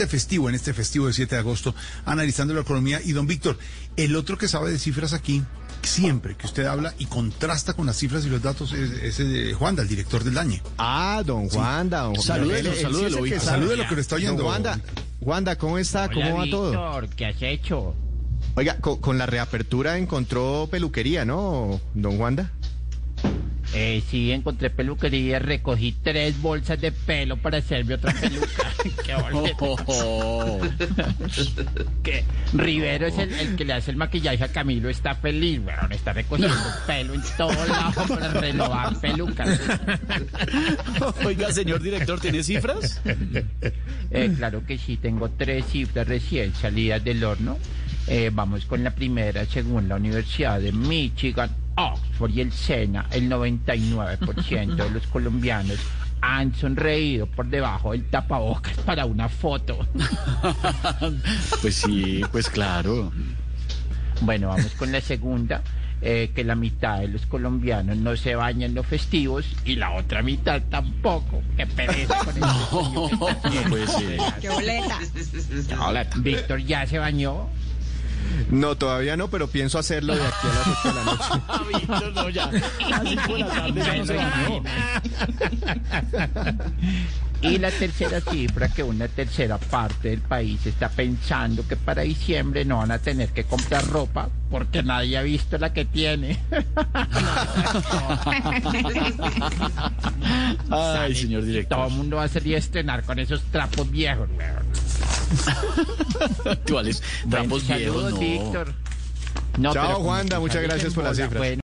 este festivo, en este festivo de 7 de agosto, analizando la economía. Y don Víctor, el otro que sabe de cifras aquí, siempre que usted habla y contrasta con las cifras y los datos, es, es Juanda, el director del DAñe. Ah, don Juanda. Don salúdelo, salúdelo, que salúdelo que lo está oyendo. Juanda, Juanda, ¿cómo está? ¿Cómo va Víctor, todo? ¿qué has hecho? Oiga, con, con la reapertura encontró peluquería, ¿no, don Juanda? Eh, sí, encontré peluquería, recogí tres bolsas de pelo para hacerme otra peluca. Qué boleta. que Rivero es el, el que le hace el maquillaje a Camilo, está feliz, weón, está recogiendo pelo en todo lado para renovar pelucas. Oiga, señor director, ¿tiene cifras? Eh, claro que sí, tengo tres cifras recién salidas del horno. Eh, vamos con la primera, según la Universidad de Michigan, Oxford y el SENA, el 99% de los colombianos han sonreído por debajo del tapabocas para una foto. Pues sí, pues claro. Bueno, vamos con la segunda, eh, que la mitad de los colombianos no se bañan los festivos y la otra mitad tampoco. Qué pereza con el No puede ser. ¡Qué boleta! Hola. Víctor ya se bañó. No, todavía no, pero pienso hacerlo de aquí a las 8 de la noche. Víctor, no, ya. A las cinco de la tarde ya no se bañó. Y la tercera cifra, que una tercera parte del país está pensando que para diciembre no van a tener que comprar ropa porque nadie ha visto la que tiene. Ay, señor Todo el director. mundo va a salir a estrenar con esos trapos viejos. weón. Actuales Bueno, viejos, no. Víctor. No, Chao, Juanda, muchas gracias por cifras. bueno,